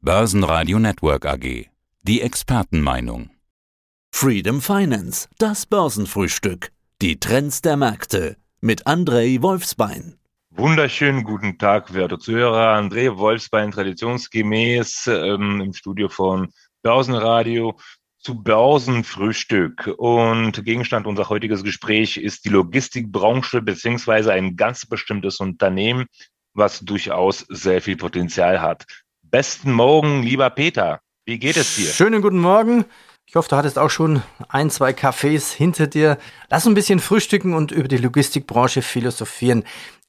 Börsenradio Network AG. Die Expertenmeinung. Freedom Finance, das Börsenfrühstück. Die Trends der Märkte mit Andrei Wolfsbein. Wunderschönen guten Tag, werte Zuhörer. André Wolfsbein, traditionsgemäß ähm, im Studio von Börsenradio zu Börsenfrühstück. Und Gegenstand unser heutiges Gespräch ist die Logistikbranche beziehungsweise ein ganz bestimmtes Unternehmen, was durchaus sehr viel Potenzial hat. Besten Morgen, lieber Peter. Wie geht es dir? Schönen guten Morgen. Ich hoffe, du hattest auch schon ein, zwei Cafés hinter dir. Lass ein bisschen frühstücken und über die Logistikbranche philosophieren.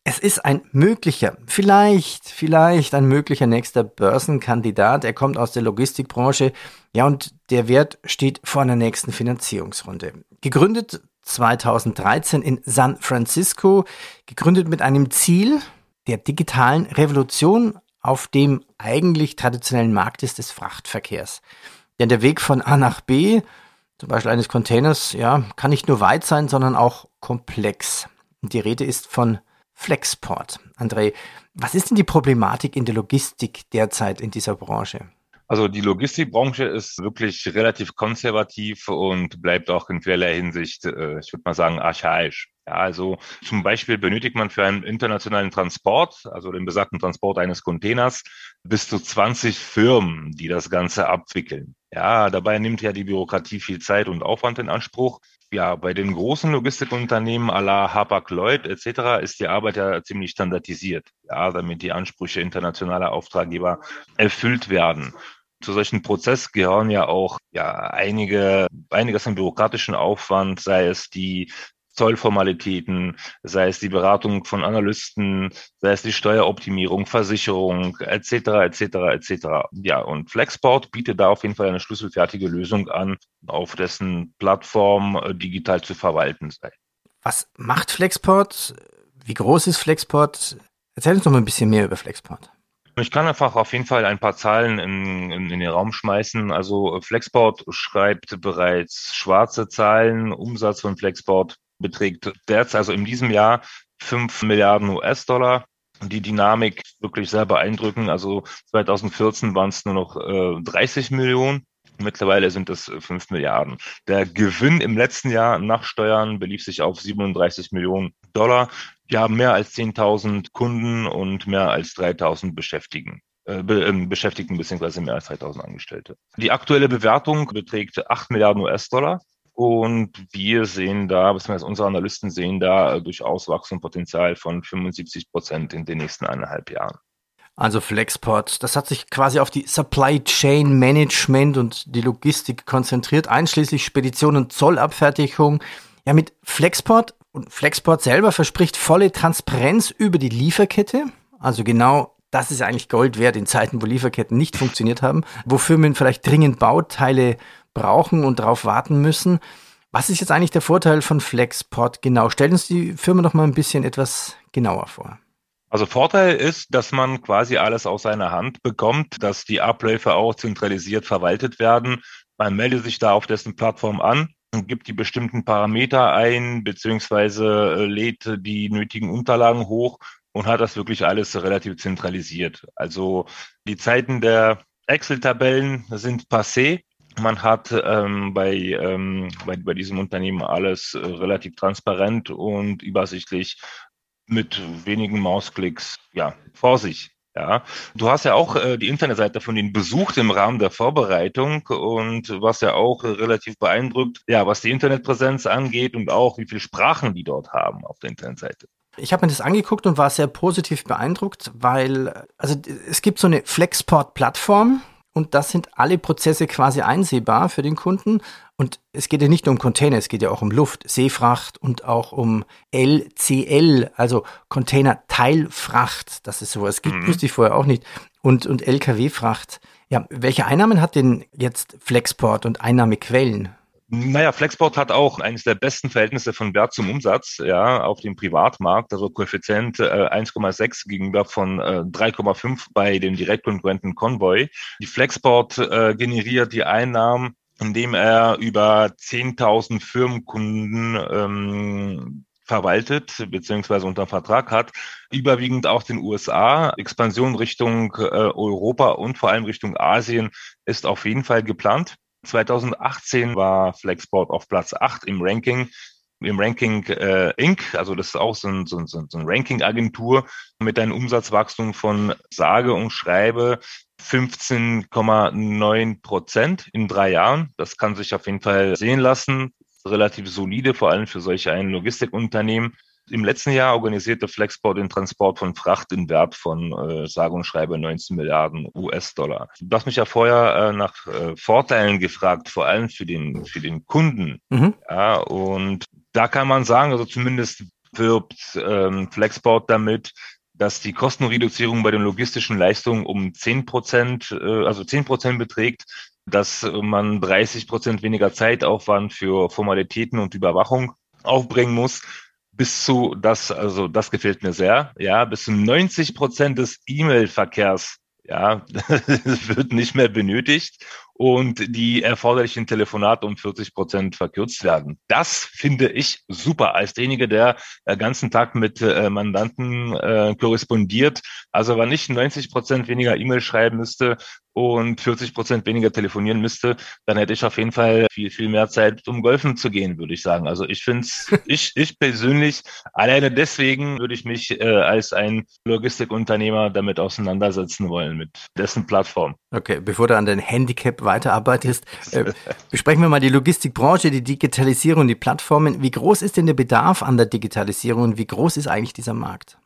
Es ist ein möglicher, vielleicht, vielleicht ein möglicher nächster Börsenkandidat. Er kommt aus der Logistikbranche. Ja, und der Wert steht vor einer nächsten Finanzierungsrunde. Gegründet 2013 in San Francisco, gegründet mit einem Ziel der digitalen Revolution auf dem eigentlich traditionellen Markt ist des Frachtverkehrs. Denn der Weg von A nach B, zum Beispiel eines Containers, ja, kann nicht nur weit sein, sondern auch komplex. Und die Rede ist von Flexport. André, was ist denn die Problematik in der Logistik derzeit in dieser Branche? Also die Logistikbranche ist wirklich relativ konservativ und bleibt auch in vielerlei Hinsicht, äh, ich würde mal sagen, archaisch. Ja, also zum Beispiel benötigt man für einen internationalen Transport, also den besagten Transport eines Containers, bis zu 20 Firmen, die das Ganze abwickeln. Ja, dabei nimmt ja die Bürokratie viel Zeit und Aufwand in Anspruch. Ja, bei den großen Logistikunternehmen à la Hapag-Lloyd etc. ist die Arbeit ja ziemlich standardisiert, ja, damit die Ansprüche internationaler Auftraggeber erfüllt werden zu solchen Prozess gehören ja auch ja einige einiges an bürokratischen Aufwand, sei es die Zollformalitäten, sei es die Beratung von Analysten, sei es die Steueroptimierung, Versicherung, etc., etc., etc. Ja, und Flexport bietet da auf jeden Fall eine schlüsselfertige Lösung an, auf dessen Plattform äh, digital zu verwalten sei. Was macht Flexport? Wie groß ist Flexport? Erzähl uns noch mal ein bisschen mehr über Flexport. Ich kann einfach auf jeden Fall ein paar Zahlen in, in, in, den Raum schmeißen. Also Flexport schreibt bereits schwarze Zahlen. Umsatz von Flexport beträgt derzeit, also in diesem Jahr, 5 Milliarden US-Dollar. Die Dynamik wirklich sehr beeindruckend. Also 2014 waren es nur noch äh, 30 Millionen. Mittlerweile sind es 5 Milliarden. Der Gewinn im letzten Jahr nach Steuern belief sich auf 37 Millionen Dollar. Wir haben mehr als 10.000 Kunden und mehr als 3.000 Beschäftigten. Äh, ähm, Beschäftigten beziehungsweise mehr als 3.000 Angestellte. Die aktuelle Bewertung beträgt 8 Milliarden US-Dollar. Und wir sehen da, beziehungsweise unsere Analysten sehen da äh, durchaus Wachstumspotenzial von 75 Prozent in den nächsten eineinhalb Jahren. Also Flexport, das hat sich quasi auf die Supply Chain Management und die Logistik konzentriert, einschließlich Spedition und Zollabfertigung. Ja, mit Flexport und Flexport selber verspricht volle Transparenz über die Lieferkette. Also genau das ist eigentlich Gold wert in Zeiten, wo Lieferketten nicht funktioniert haben, wo Firmen vielleicht dringend Bauteile brauchen und darauf warten müssen. Was ist jetzt eigentlich der Vorteil von Flexport genau? Stellen uns die Firma noch mal ein bisschen etwas genauer vor. Also Vorteil ist, dass man quasi alles aus seiner Hand bekommt, dass die Abläufe auch zentralisiert verwaltet werden. Man meldet sich da auf dessen Plattform an und gibt die bestimmten Parameter ein, beziehungsweise äh, lädt die nötigen Unterlagen hoch und hat das wirklich alles relativ zentralisiert. Also die Zeiten der Excel-Tabellen sind passé. Man hat ähm, bei, ähm, bei, bei diesem Unternehmen alles äh, relativ transparent und übersichtlich mit wenigen Mausklicks ja, vor sich. Ja, du hast ja auch äh, die Internetseite von denen besucht im Rahmen der Vorbereitung und was ja auch äh, relativ beeindruckt, ja, was die Internetpräsenz angeht und auch wie viele Sprachen die dort haben auf der Internetseite. Ich habe mir das angeguckt und war sehr positiv beeindruckt, weil also es gibt so eine Flexport-Plattform, und das sind alle Prozesse quasi einsehbar für den Kunden. Und es geht ja nicht nur um Container, es geht ja auch um Luft, Seefracht und auch um LCL, also Container-Teilfracht, dass es sowas gibt, mhm. wusste ich vorher auch nicht. Und, und LKW-Fracht. Ja, welche Einnahmen hat denn jetzt Flexport und Einnahmequellen? Naja, Flexport hat auch eines der besten Verhältnisse von Wert zum Umsatz ja, auf dem Privatmarkt, also Koeffizient äh, 1,6 gegenüber von äh, 3,5 bei dem Direktkonkurrenten Convoy. Die Flexport äh, generiert die Einnahmen, indem er über 10.000 Firmenkunden ähm, verwaltet beziehungsweise unter Vertrag hat, überwiegend auch den USA. Expansion Richtung äh, Europa und vor allem Richtung Asien ist auf jeden Fall geplant. 2018 war Flexport auf Platz 8 im Ranking im Ranking äh, Inc., also das ist auch so ein, so ein, so ein Ranking-Agentur mit einem Umsatzwachstum von sage und schreibe 15,9 Prozent in drei Jahren. Das kann sich auf jeden Fall sehen lassen. Relativ solide, vor allem für solche ein Logistikunternehmen. Im letzten Jahr organisierte Flexport den Transport von Fracht in Wert von äh, sage und schreibe 19 Milliarden US-Dollar. Du hast mich ja vorher äh, nach äh, Vorteilen gefragt, vor allem für den, für den Kunden. Mhm. Ja, und da kann man sagen, also zumindest wirbt ähm, Flexport damit, dass die Kostenreduzierung bei den logistischen Leistungen um 10 Prozent, äh, also 10 Prozent beträgt, dass man 30 Prozent weniger Zeitaufwand für Formalitäten und Überwachung aufbringen muss bis zu, das, also das gefällt mir sehr, ja, bis zu 90 Prozent des E-Mail-Verkehrs, ja, wird nicht mehr benötigt und die erforderlichen Telefonate um 40 Prozent verkürzt werden. Das finde ich super als derjenige, der den ganzen Tag mit äh, Mandanten äh, korrespondiert. Also wenn ich 90 Prozent weniger E-Mail schreiben müsste und 40 Prozent weniger telefonieren müsste, dann hätte ich auf jeden Fall viel, viel mehr Zeit, um golfen zu gehen, würde ich sagen. Also ich finde es, ich, ich persönlich, alleine deswegen würde ich mich äh, als ein Logistikunternehmer damit auseinandersetzen wollen, mit dessen Plattform. Okay, bevor du an dein Handicap weiterarbeitest, äh, besprechen wir mal die Logistikbranche, die Digitalisierung, die Plattformen. Wie groß ist denn der Bedarf an der Digitalisierung und wie groß ist eigentlich dieser Markt?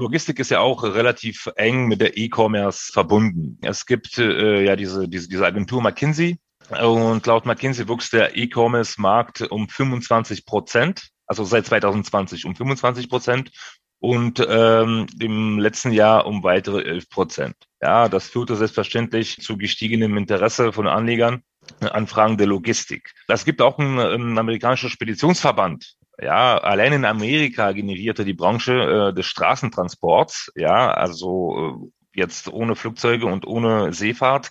Logistik ist ja auch relativ eng mit der E-Commerce verbunden. Es gibt äh, ja diese, diese, diese Agentur McKinsey und laut McKinsey wuchs der E-Commerce-Markt um 25 Prozent, also seit 2020 um 25 Prozent und ähm, im letzten Jahr um weitere 11 Prozent. Ja, das führte selbstverständlich zu gestiegenem Interesse von Anlegern an Fragen der Logistik. Es gibt auch einen, einen amerikanischen Speditionsverband, ja, allein in Amerika generierte die Branche äh, des Straßentransports, ja, also äh, jetzt ohne Flugzeuge und ohne Seefahrt,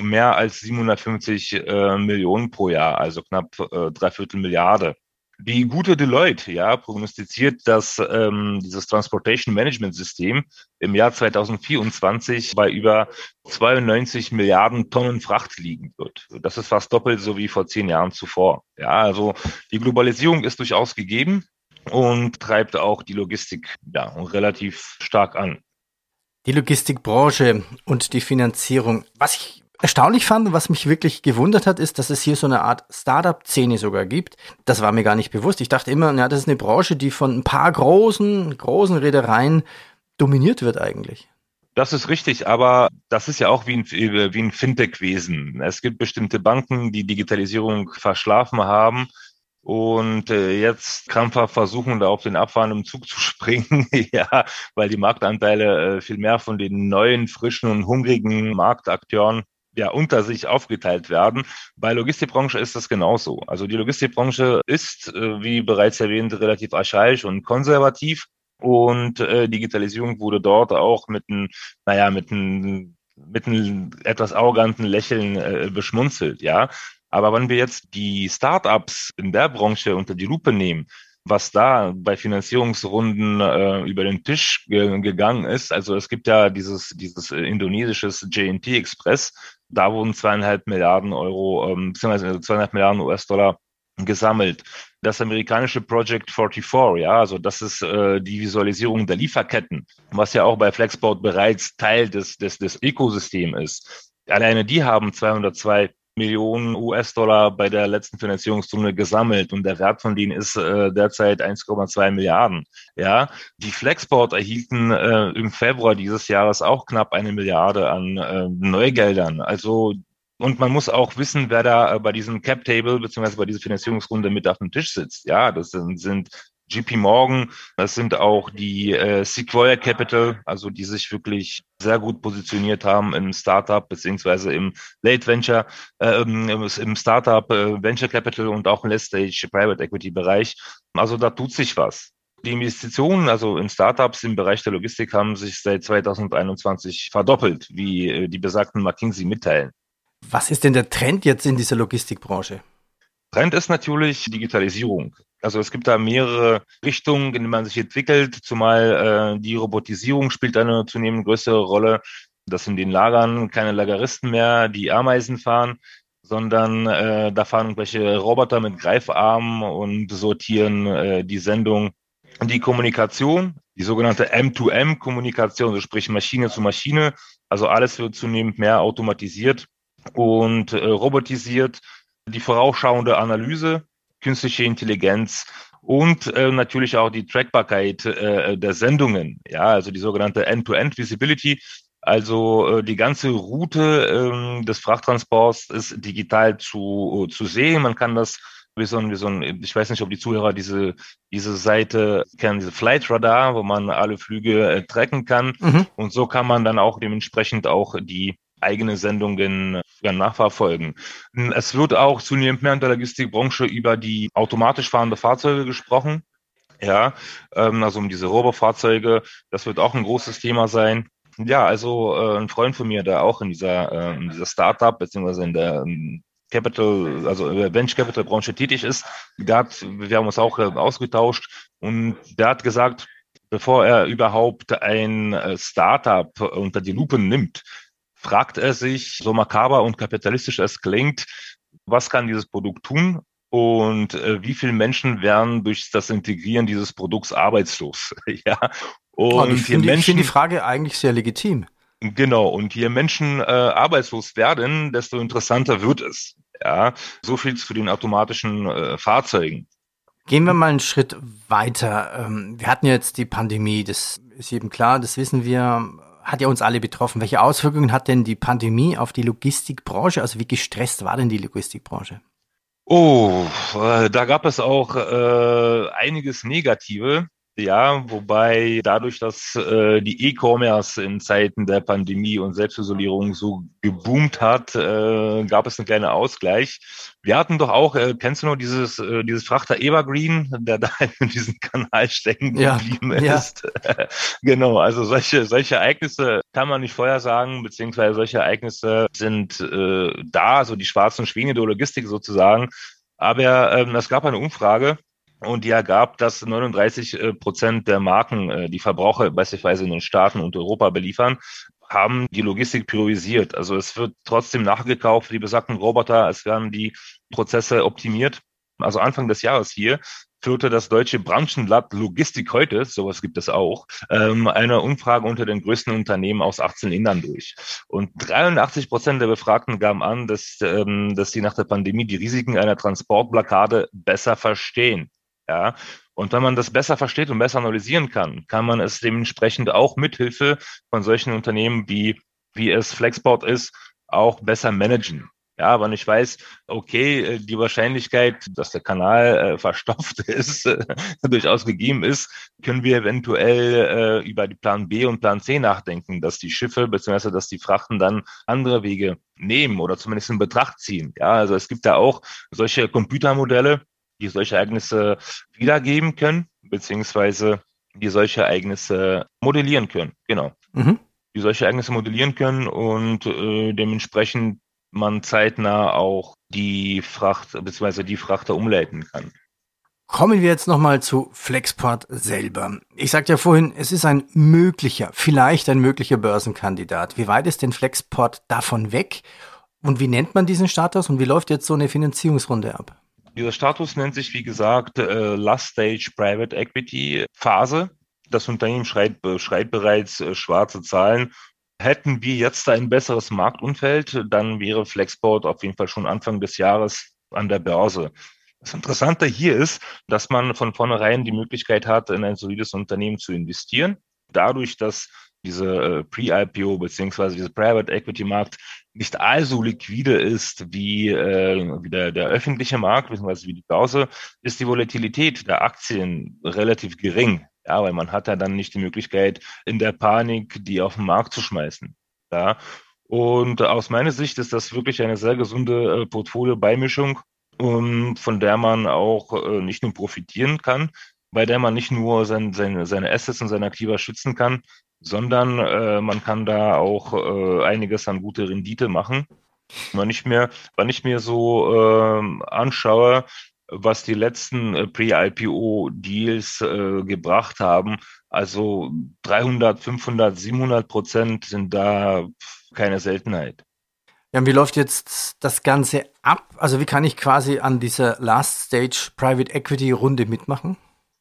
mehr als 750 äh, Millionen pro Jahr, also knapp äh, dreiviertel Milliarde. Die gute Deloitte ja, prognostiziert, dass ähm, dieses Transportation Management System im Jahr 2024 bei über 92 Milliarden Tonnen Fracht liegen wird. Das ist fast doppelt so wie vor zehn Jahren zuvor. Ja, also die Globalisierung ist durchaus gegeben und treibt auch die Logistik ja, relativ stark an. Die Logistikbranche und die Finanzierung. Was ich erstaunlich fand und was mich wirklich gewundert hat, ist, dass es hier so eine Art Startup-Szene sogar gibt. Das war mir gar nicht bewusst. Ich dachte immer, ja, das ist eine Branche, die von ein paar großen, großen Reedereien dominiert wird eigentlich. Das ist richtig, aber das ist ja auch wie ein, wie ein Fintech-Wesen. Es gibt bestimmte Banken, die Digitalisierung verschlafen haben und äh, jetzt krampfhaft versuchen, da auf den abfahrenden Zug zu springen, ja, weil die Marktanteile äh, viel mehr von den neuen, frischen und hungrigen Marktakteuren ja unter sich aufgeteilt werden. Bei Logistikbranche ist das genauso. Also die Logistikbranche ist, äh, wie bereits erwähnt, relativ archaisch und konservativ. Und äh, Digitalisierung wurde dort auch mit einem, naja, mit einem mit einem etwas arroganten Lächeln äh, beschmunzelt, ja. Aber wenn wir jetzt die Startups in der Branche unter die Lupe nehmen, was da bei Finanzierungsrunden äh, über den Tisch ge gegangen ist. Also es gibt ja dieses, dieses äh, indonesisches JNT Express. Da wurden zweieinhalb Milliarden Euro, ähm, beziehungsweise zweieinhalb Milliarden US-Dollar gesammelt. Das amerikanische Project 44, ja, also das ist äh, die Visualisierung der Lieferketten, was ja auch bei Flexport bereits Teil des, des, des Ökosystems ist. Alleine die haben 202 Millionen US-Dollar bei der letzten Finanzierungsrunde gesammelt und der Wert von denen ist äh, derzeit 1,2 Milliarden. Ja, die Flexport erhielten äh, im Februar dieses Jahres auch knapp eine Milliarde an äh, Neugeldern. Also und man muss auch wissen, wer da äh, bei diesem Cap Table beziehungsweise bei dieser Finanzierungsrunde mit auf dem Tisch sitzt. Ja, das sind, sind JP Morgan, das sind auch die äh, Sequoia Capital, also die sich wirklich sehr gut positioniert haben im Startup beziehungsweise im Late Venture, äh, im Startup äh, Venture Capital und auch im Late Stage Private Equity Bereich. Also da tut sich was. Die Investitionen, also in Startups im Bereich der Logistik, haben sich seit 2021 verdoppelt, wie äh, die besagten McKinsey mitteilen. Was ist denn der Trend jetzt in dieser Logistikbranche? Trend ist natürlich Digitalisierung. Also es gibt da mehrere Richtungen, in denen man sich entwickelt, zumal äh, die Robotisierung spielt eine zunehmend größere Rolle, dass in den Lagern keine Lageristen mehr die Ameisen fahren, sondern äh, da fahren irgendwelche Roboter mit Greifarmen und sortieren äh, die Sendung die Kommunikation, die sogenannte M2M-Kommunikation, also sprich Maschine zu Maschine. Also alles wird zunehmend mehr automatisiert und äh, robotisiert. Die vorausschauende Analyse, künstliche Intelligenz und äh, natürlich auch die Trackbarkeit äh, der Sendungen, ja, also die sogenannte End-to-End-Visibility. Also äh, die ganze Route äh, des Frachttransports ist digital zu, zu sehen. Man kann das wie so ein, wie so ein, ich weiß nicht, ob die Zuhörer diese, diese Seite kennen, diese Flight Radar, wo man alle Flüge äh, tracken kann. Mhm. Und so kann man dann auch dementsprechend auch die eigene Sendungen ja, nachverfolgen. Es wird auch zunehmend mehr in der Logistikbranche über die automatisch fahrende Fahrzeuge gesprochen. Ja, ähm, also um diese Robo-Fahrzeuge, das wird auch ein großes Thema sein. Ja, also äh, ein Freund von mir, der auch in dieser, äh, in dieser Startup beziehungsweise in der ähm, Capital, also Venture Capital Branche tätig ist, der hat, wir haben uns auch äh, ausgetauscht und der hat gesagt, bevor er überhaupt ein äh, Startup unter die Lupe nimmt, fragt er sich, so makaber und kapitalistisch es klingt, was kann dieses Produkt tun und äh, wie viele Menschen werden durch das Integrieren dieses Produkts arbeitslos? ja. Und ich finde find die Frage eigentlich sehr legitim. Genau, und je Menschen äh, arbeitslos werden, desto interessanter wird es. Ja, so viel zu den automatischen äh, Fahrzeugen. Gehen wir mal einen Schritt weiter. Ähm, wir hatten jetzt die Pandemie, das ist jedem klar, das wissen wir, hat ja uns alle betroffen. Welche Auswirkungen hat denn die Pandemie auf die Logistikbranche? Also wie gestresst war denn die Logistikbranche? Oh, äh, da gab es auch äh, einiges Negative. Ja, wobei dadurch, dass äh, die E-Commerce in Zeiten der Pandemie und Selbstisolierung so geboomt hat, äh, gab es einen kleinen Ausgleich. Wir hatten doch auch, äh, kennst du noch dieses, äh, dieses Frachter Evergreen, der da in diesem Kanal stecken geblieben ja, ist? Ja. genau, also solche, solche Ereignisse kann man nicht vorher sagen, beziehungsweise solche Ereignisse sind äh, da, so die schwarzen Schwäne der Logistik sozusagen. Aber ähm, es gab eine Umfrage, und die ergab, dass 39 äh, Prozent der Marken, äh, die Verbraucher beispielsweise in den Staaten und Europa beliefern, haben die Logistik priorisiert. Also es wird trotzdem nachgekauft, die besagten Roboter, es werden die Prozesse optimiert. Also Anfang des Jahres hier führte das deutsche Branchenblatt Logistik heute, sowas gibt es auch, ähm, eine Umfrage unter den größten Unternehmen aus 18 Ländern durch. Und 83 Prozent der Befragten gaben an, dass, ähm, dass sie nach der Pandemie die Risiken einer Transportblockade besser verstehen. Ja, und wenn man das besser versteht und besser analysieren kann, kann man es dementsprechend auch mithilfe von solchen Unternehmen wie, wie es Flexport ist, auch besser managen. Ja, wenn ich weiß, okay, äh, die Wahrscheinlichkeit, dass der Kanal äh, verstopft ist, äh, durchaus gegeben ist, können wir eventuell äh, über die Plan B und Plan C nachdenken, dass die Schiffe bzw. dass die Frachten dann andere Wege nehmen oder zumindest in Betracht ziehen. Ja, also es gibt da auch solche Computermodelle, die solche Ereignisse wiedergeben können, beziehungsweise die solche Ereignisse modellieren können. Genau. Mhm. Die solche Ereignisse modellieren können und äh, dementsprechend man zeitnah auch die Fracht beziehungsweise die Frachter umleiten kann. Kommen wir jetzt nochmal zu Flexport selber. Ich sagte ja vorhin, es ist ein möglicher, vielleicht ein möglicher Börsenkandidat. Wie weit ist denn Flexport davon weg? Und wie nennt man diesen Status und wie läuft jetzt so eine Finanzierungsrunde ab? Dieser Status nennt sich, wie gesagt, äh, Last Stage Private Equity Phase. Das Unternehmen schreit, schreit bereits äh, schwarze Zahlen. Hätten wir jetzt ein besseres Marktumfeld, dann wäre Flexport auf jeden Fall schon Anfang des Jahres an der Börse. Das Interessante hier ist, dass man von vornherein die Möglichkeit hat, in ein solides Unternehmen zu investieren. Dadurch, dass diese äh, Pre-IPO beziehungsweise diese Private Equity Markt nicht allso liquide ist wie, äh, wie der, der öffentliche Markt beziehungsweise wie die Börse, ist die Volatilität der Aktien relativ gering. Ja, weil man hat ja dann nicht die Möglichkeit, in der Panik die auf den Markt zu schmeißen. Ja. Und aus meiner Sicht ist das wirklich eine sehr gesunde äh, Portfolio-Beimischung, um, von der man auch äh, nicht nur profitieren kann, bei der man nicht nur sein, seine, seine Assets und seine Aktiva schützen kann, sondern äh, man kann da auch äh, einiges an gute Rendite machen. Wenn ich mir, wenn ich mir so äh, anschaue, was die letzten äh, Pre-IPO-Deals äh, gebracht haben. Also 300, 500, 700 Prozent sind da keine Seltenheit. Ja, und wie läuft jetzt das Ganze ab? Also wie kann ich quasi an dieser Last Stage Private Equity Runde mitmachen?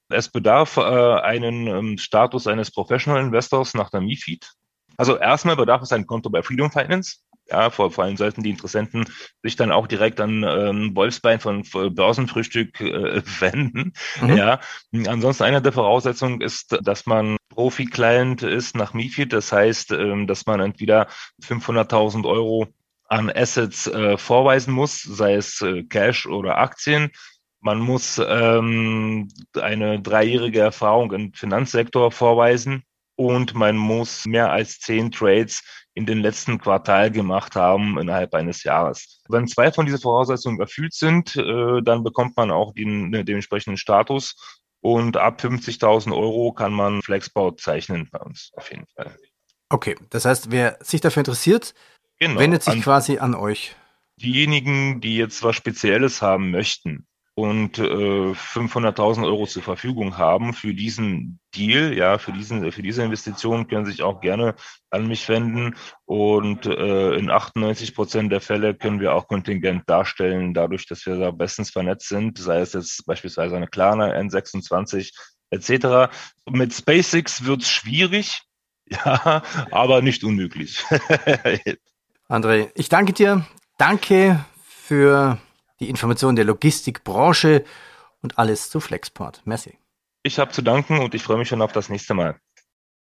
Es bedarf äh, einen ähm, Status eines Professional Investors nach der MIFID. Also erstmal bedarf es ein Konto bei Freedom Finance. Ja, vor, vor allem sollten die Interessenten sich dann auch direkt an ähm, Wolfsbein von Börsenfrühstück äh, wenden. Mhm. Ja, ansonsten eine der Voraussetzungen ist, dass man Profi-Client ist nach MIFID. Das heißt, ähm, dass man entweder 500.000 Euro an Assets äh, vorweisen muss, sei es äh, Cash oder Aktien. Man muss ähm, eine dreijährige Erfahrung im Finanzsektor vorweisen und man muss mehr als zehn Trades in den letzten Quartal gemacht haben innerhalb eines Jahres. Wenn zwei von diesen Voraussetzungen erfüllt sind, äh, dann bekommt man auch den, den entsprechenden Status und ab 50.000 Euro kann man Flexbau zeichnen bei uns auf jeden Fall. Okay, das heißt, wer sich dafür interessiert, genau, wendet sich an quasi an euch. Diejenigen, die jetzt was Spezielles haben möchten, und äh, 500.000 Euro zur Verfügung haben für diesen Deal, ja, für diesen, für diese Investition können sich auch gerne an mich wenden und äh, in 98 Prozent der Fälle können wir auch Kontingent darstellen, dadurch, dass wir da bestens vernetzt sind, sei es jetzt beispielsweise eine Klarna N26 etc. Mit SpaceX wird's schwierig, ja, aber nicht unmöglich. André, ich danke dir. Danke für die Information der Logistikbranche und alles zu Flexport. Merci. Ich habe zu danken und ich freue mich schon auf das nächste Mal.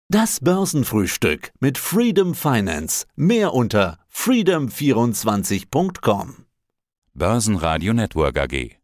Das Börsenfrühstück mit Freedom Finance. Mehr unter freedom24.com. Börsenradio Network AG.